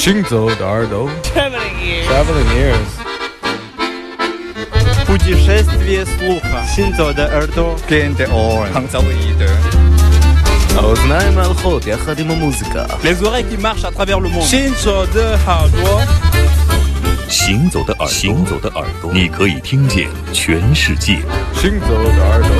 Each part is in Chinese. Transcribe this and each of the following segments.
行走的耳朵 Traveling ears. Traveling ears Путешествие слуха. Синзо de耳朵. Gente on. האוזניים הלכות יחד עם המוזיקה Les oreilles qui marchent à travers le monde. 行走的耳朵。行走的耳朵，行走的耳朵，你可以听见全世界。行走的耳朵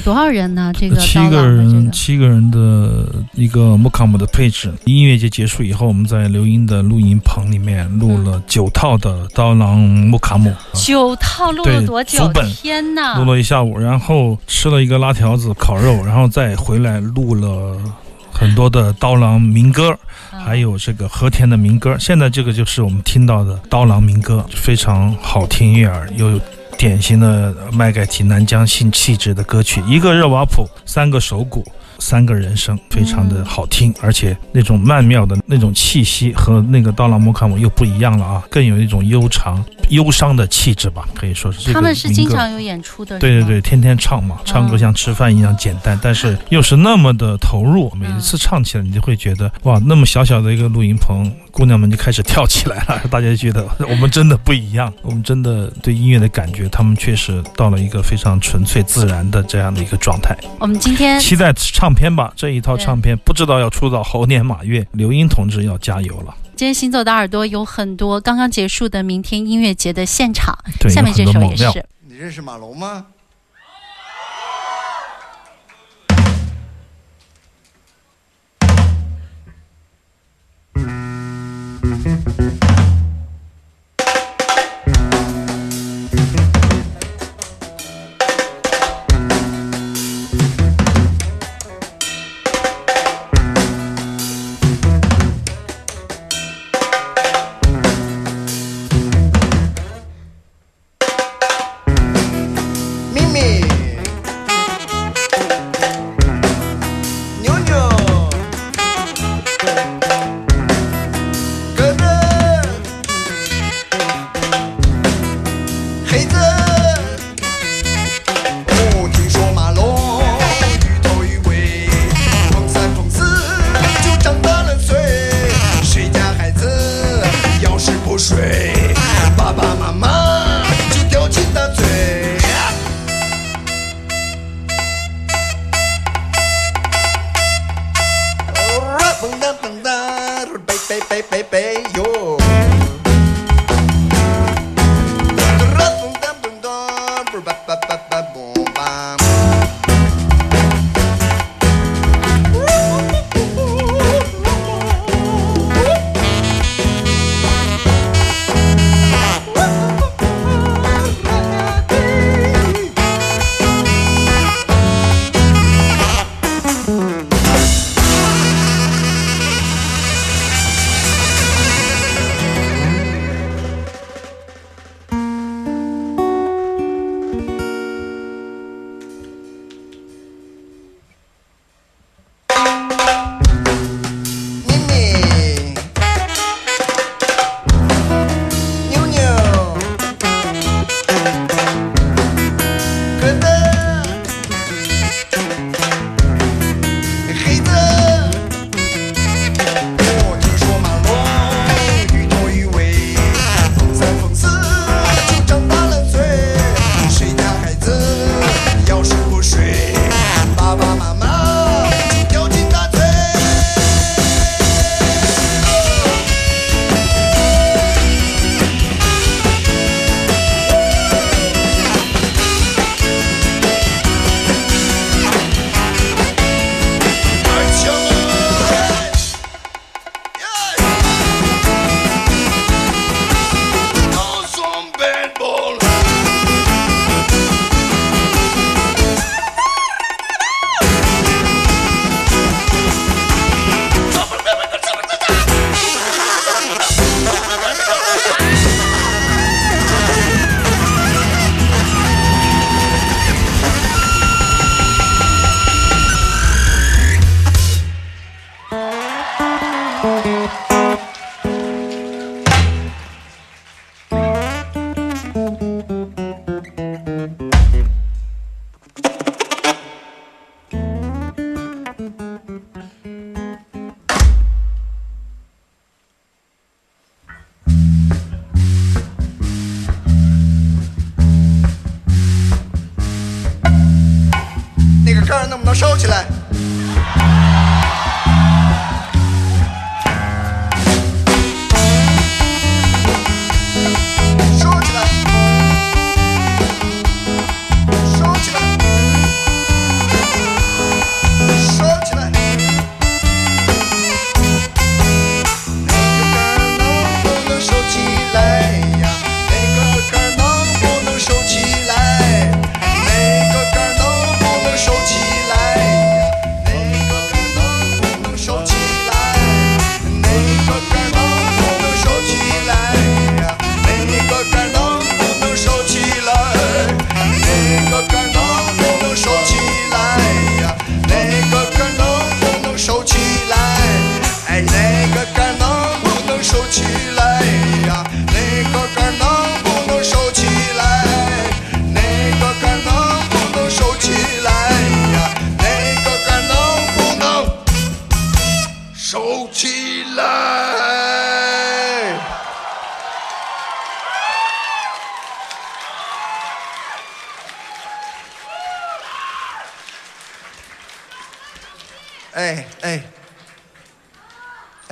多少人呢？这个七个人，这个七个人的一个木卡姆的配置。音乐节结束以后，我们在刘英的录音棚里面录了九套的刀郎木卡姆，九套录了多久？本天呐！录了一下午，然后吃了一个拉条子烤肉，然后再回来录了很多的刀郎民歌，啊还有这个和田的民歌。现在这个就是我们听到的刀郎民歌，非常好听悦耳，又有典型的麦盖提南疆性气质的歌曲，一个热瓦普，三个手鼓。三个人声非常的好听，而且那种曼妙的那种气息和那个刀郎莫卡姆又不一样了啊，更有一种悠长、忧伤的气质吧，可以说是这个他们是经常有演出的，对对对，天天唱嘛，唱歌像吃饭一样简单，但是又是那么的投入。每一次唱起来，你就会觉得哇，那么小小的一个录音棚，姑娘们就开始跳起来了。大家觉得我们真的不一样，我们真的对音乐的感觉，他们确实到了一个非常纯粹自然的这样的一个状态。我们今天期待唱片吧，这一套唱片不知道要出到猴年马月，刘英同志要加油了。今天行走的耳朵有很多刚刚结束的明天音乐节的现场，下面这。首也是。你认识马龙吗？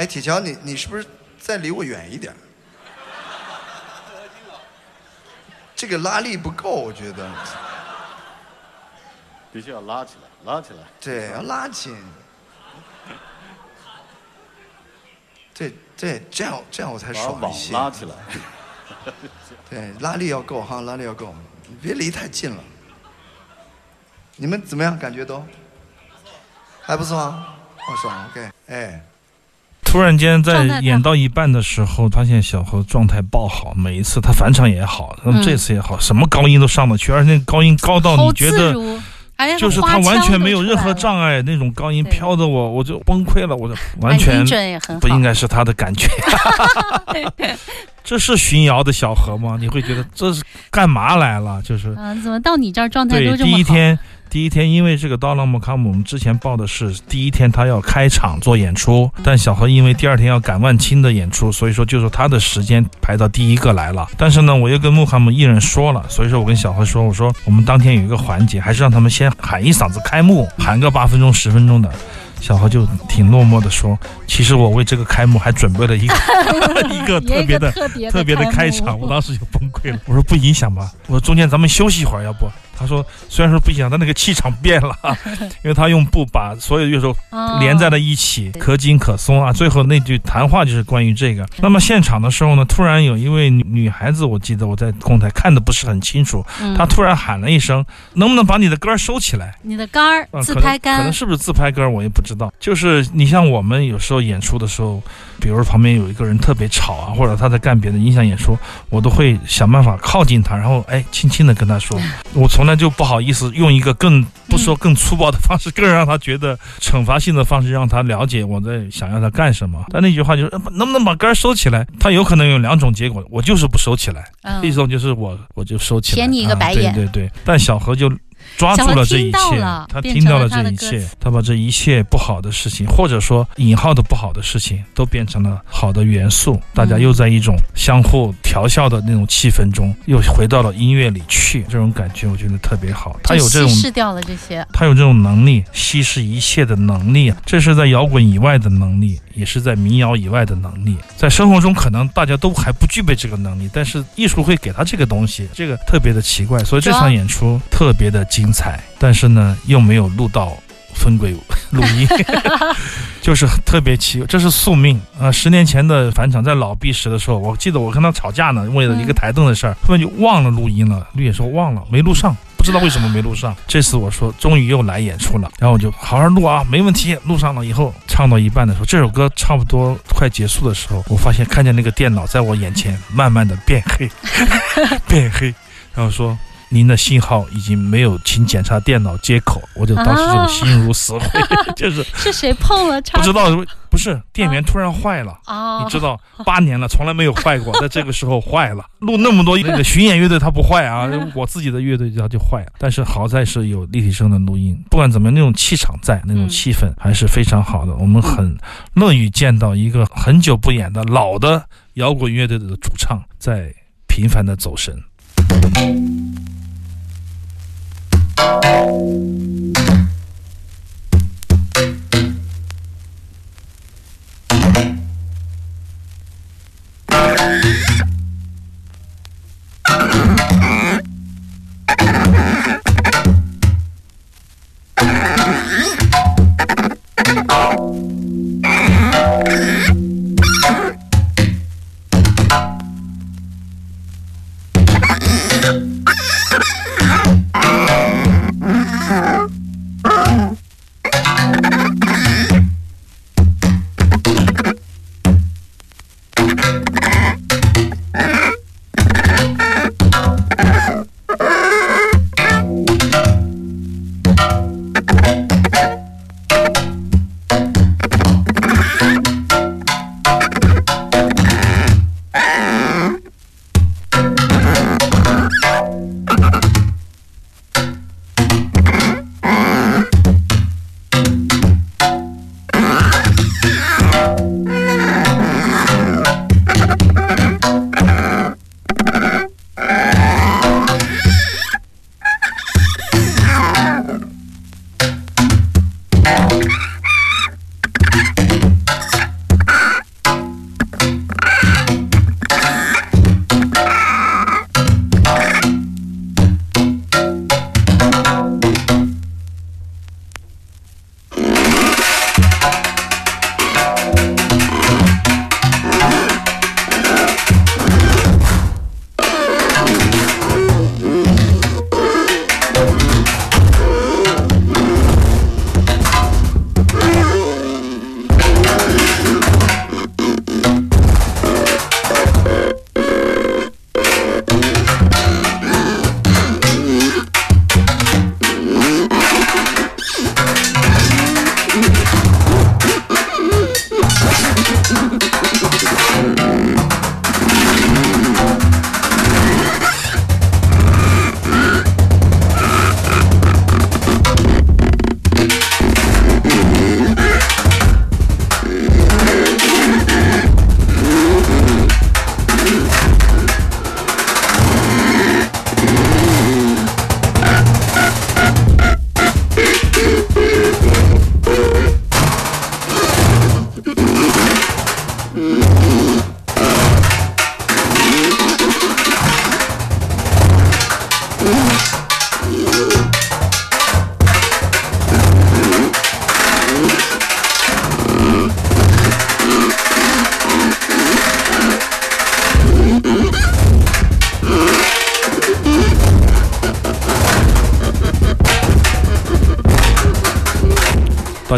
铁桥，你你是不是再离我远一点？这个拉力不够，我觉得。必须要拉起来，拉起来。对，要拉紧。对对，这样这样我才爽一些。拉起来。对，拉力要够哈，拉力要够，你别离太近了。你们怎么样？感觉都还不错啊，哦，爽，OK，哎，突然间在演到一半的时候，发现小何状态爆好，每一次他返场也好，那么嗯这次也好，什么高音都上得去，而且那个高音高到你觉得，哎，就是他完全没有任何障碍，那种高音飘的我我就崩溃了，我就完哎全不应该是他的感觉。这是巡谣的小何吗？你会觉得这是干嘛来了？就是嗯，怎么到你这儿状态对都这么好？第一天，第一天因为这个刀郎莫卡姆，我们之前报的是第一天他要开场做演出，嗯但小何因为第二天要赶万青的演出，所以说就是他的时间排到第一个来了。但是呢，我又跟穆卡姆艺人说了，所以说我跟小何说，我说我们当天有一个环节，还是让他们先喊一嗓子开幕，喊个八分钟十分钟的。小何就挺落寞的说：“其实我为这个开幕还准备了一个 一个特别的特别特别的开场，我当时就崩溃了。我说不影响吧，我说中间咱们休息一会儿，要不？他说虽然说不一样，但那个气场变了，因为他用布把所有乐手哦连在了一起，可紧可松啊。最后那句谈话就是关于这个。那么现场的时候呢，突然有一位女女孩子，我记得我在控台看的不是很清楚，嗯她突然喊了一声：“能不能把你的歌儿收起来？”你的杆儿嗯，自拍杆可能，是不是自拍杆我也不知道。就是你像我们有时候演出的时候，比如旁边有一个人特别吵啊，或者他在干别的影响演出，我都会想办法靠近他，然后哎轻轻的跟他说，我从来就不好意思用一个更不说更粗暴的方式，更让他觉得惩罚性的方式，让他了解我在想要他干什么。但那句话就是呃能不能把杆收起来？他有可能有两种结果，我就是不收起来，嗯一种就是我我就收起来，舔你一个白眼啊。对对对，但小何就。抓住了这一切，他听到了这一切，他把这一切不好的事情，或者说引号的不好的事情，都变成了好的元素。大家又在一种相互调笑的那种气氛中，又回到了音乐里去，这种感觉我觉得特别好。他有这种稀释掉了这些，他有这种能力，稀释一切的能力，这是在摇滚以外的能力，也是在民谣以外的能力。在生活中，可能大家都还不具备这个能力，但是艺术会给他这个东西，这个特别的奇怪。所以这场演出特别的精彩，但是呢，又没有录到分轨录音，就是特别奇，这是宿命啊、呃十年前的返场，在老毕时的时候，我记得我跟他吵架呢，为了一个台灯的事儿，突然就忘了录音了。绿野说忘了，没录上。知道为什么没录上，这次我说终于又来演出了，然后我就好好录啊，没问题，录上了以后唱到一半的时候，这首歌差不多快结束的时候，我发现看见那个电脑在我眼前慢慢的变黑，变黑，然后说您的信号已经没有，请检查电脑接口。我就当时就心如死灰，就是是谁碰了插不知道不是电源突然坏了。哦，你知道，八年了，从来没有坏过，在这个时候坏了。录那么多那个巡演乐队，它不坏啊，我自己的乐队它就坏了。但是好在是有立体声的录音，不管怎么样，那种气场在，那种嗯气氛还是非常好的。我们很乐于见到一个很久不演的老的摇滚乐队的主唱在频繁的走神。Thank you.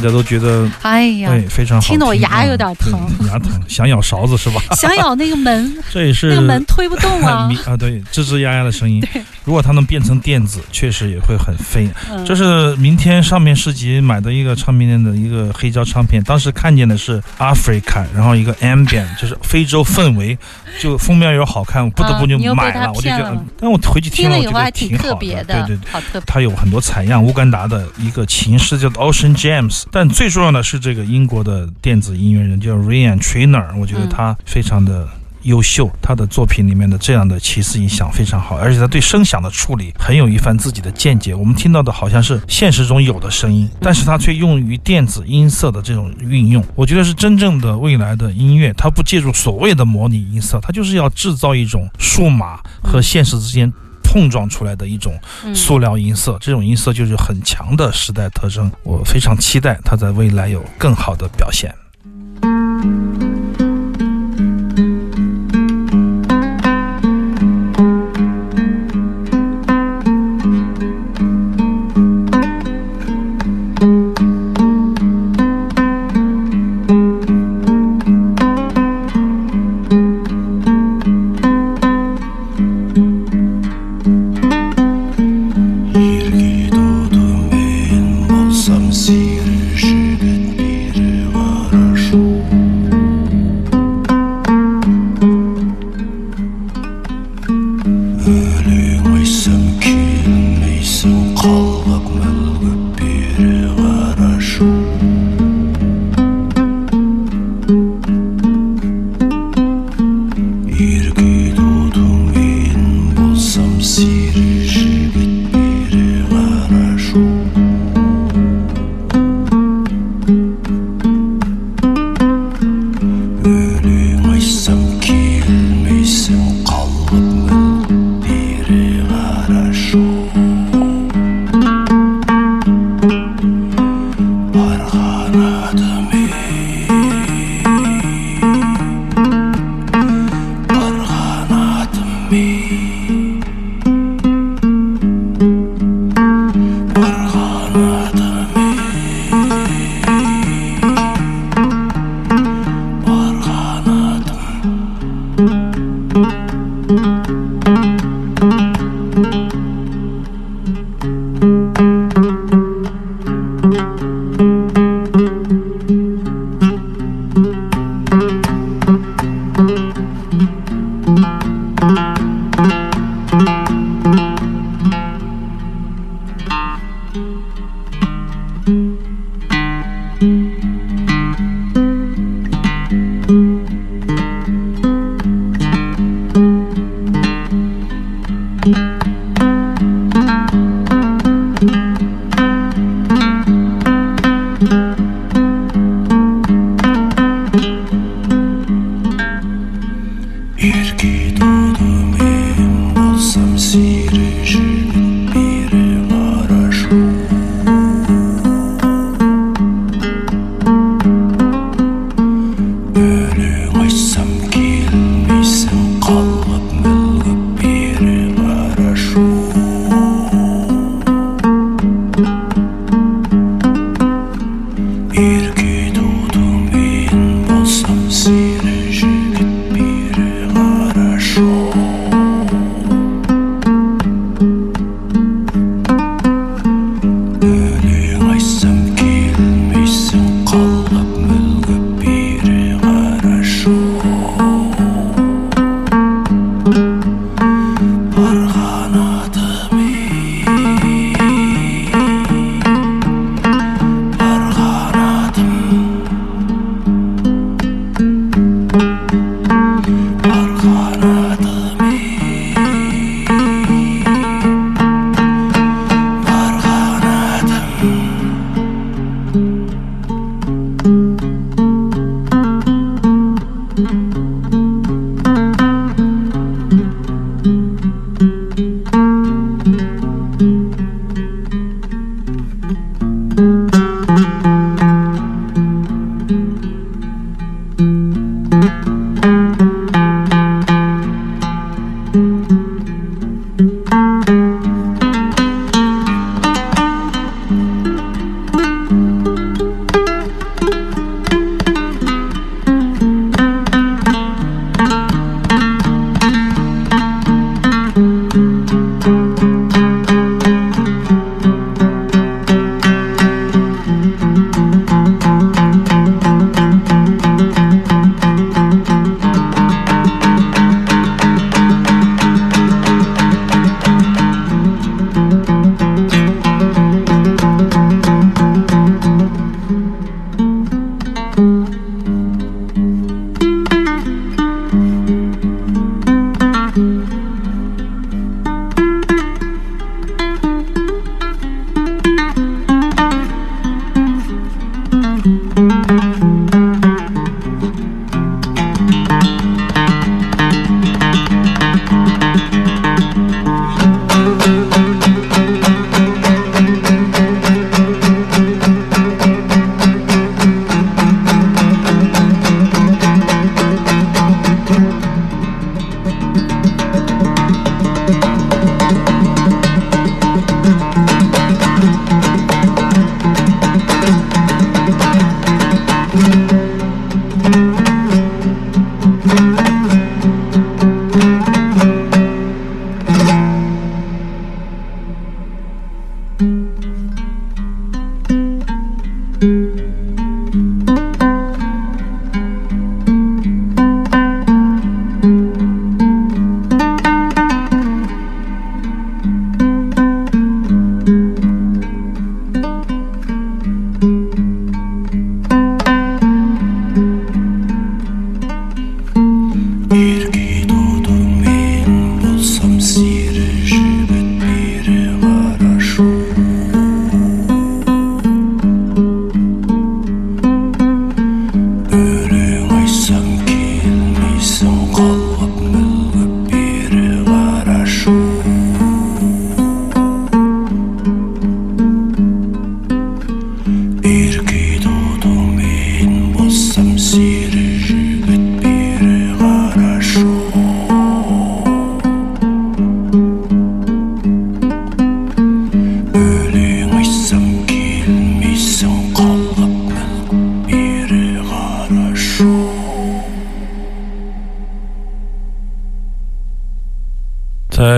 大家都觉得哎呀对，非常好听得我牙啊有点疼对牙疼，想咬勺子是吧？想咬那个门，这也是那个门推不动啊。啊，对，吱吱呀呀的声音。如果它能变成电子，确实也会很飞。嗯。这是明天上面市集买的一个唱片店的一个黑胶唱片，当时看见的是 Africa，然后一个 Ambient，就是非洲氛围，就封面又好看，我不得不就买了。我就觉得，但我回去，听了我觉得挺好别的，对对对。好特别。它有很多采样，乌干达的。一个琴师叫做 Ocean James，但最重要的是这个英国的电子音乐人叫 Ryan Trainer，我觉得嗯他非常的。优秀，他的作品里面的这样的奇思异想非常好，而且他对声响的处理很有一番自己的见解。我们听到的好像是现实中有的声音，但是他却用于电子音色的这种运用，我觉得是真正的未来的音乐。它不借助所谓的模拟音色，它就是要制造一种数码和现实之间碰撞出来的一种嗯塑料音色，这种音色就是很强的时代特征。我非常期待它在未来有更好的表现。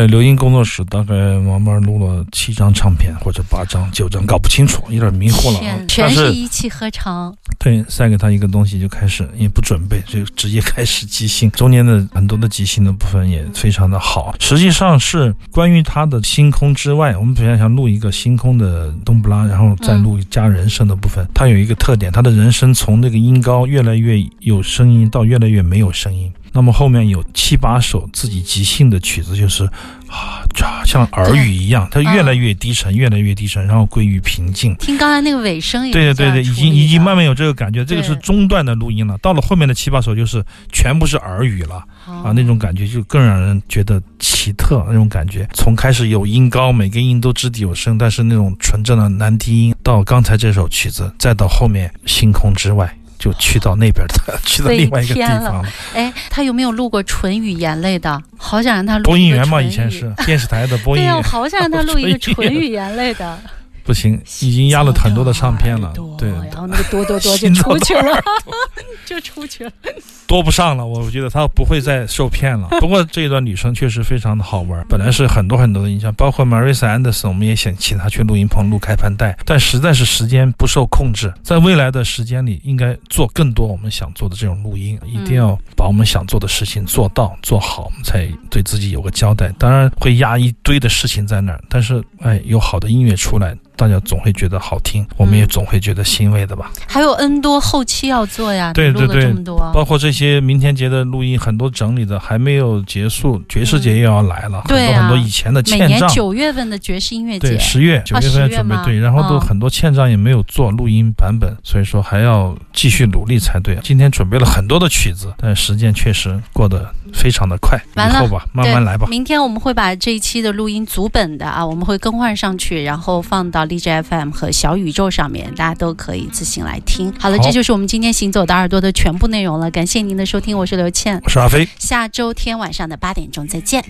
流音工作室大概慢慢录了七张唱片或者八张、九张，搞不清楚，有点迷糊了啊，。全是是一气呵成。对，塞给他一个东西就开始，也不准备，就直接开始即兴。中间的很多的即兴的部分也非常的好。实际上是关于他的星空之外，我们本来想录一个星空的冬不拉，然后再录加人声的部分。他有一个特点，他的人声从那个音高越来越有声音到越来越没有声音。那么后面有七八首自己即兴的曲子，就是啊，就像耳语一样，它越来越低沉，越来越低沉，然后归于平静。听刚才那个尾声也对对对对，已经已经慢慢有这个感觉，这个是中段的录音了。到了后面的七八首就是全部是耳语了啊，哦那种感觉就更让人觉得奇特那种感觉。从开始有音高，每个音都掷地有声，但是那种纯正的男低音，到刚才这首曲子，再到后面星空之外。就去到那边的，去到另外一个地方了。哎，他有没有录过纯语言类的？好想让他播音员嘛，以前是 电视台的播音员对呀、我，好想让他录一个 纯语言类的。不行，已经压了很多的唱片了。对，然后那个多多多就出去了，就出去了。多不上了，我觉得他不会再受骗了。不过这一段女生确实非常的好玩，本来是很多很多的音箱，包括 Marisa Anderson，我们也想请她去录音棚录开盘带，但实在是时间不受控制。在未来的时间里，应该做更多我们想做的这种录音，一定要把我们想做的事情做到做好，我们才对自己有个交代。当然会压一堆的事情在那儿，但是哎，有好的音乐出来。大家总会觉得好听，我们也总会觉得欣慰的吧。还有 N 多后期要做呀，对对对这么多，包括这些明天节的录音，很多整理的还没有结束，爵士节又要来了，对啊很多很多以前的每年欠账。九月份的爵士音乐节对，，十月九月份要10月吗准备对，然后都哦很多欠账也没有做录音版本，所以说还要继续努力才对。今天准备了很多的曲子，但时间确实过得非常的快，完了以后吧，慢慢来吧。明天我们会把这一期的录音组本的啊，我们会更换上去，然后放 djfm 和小宇宙上面大家都可以自行来听好了这就是我们今天行走的耳朵的全部内容了感谢您的收听我是刘倩我是阿飞下周天晚上的八点钟再见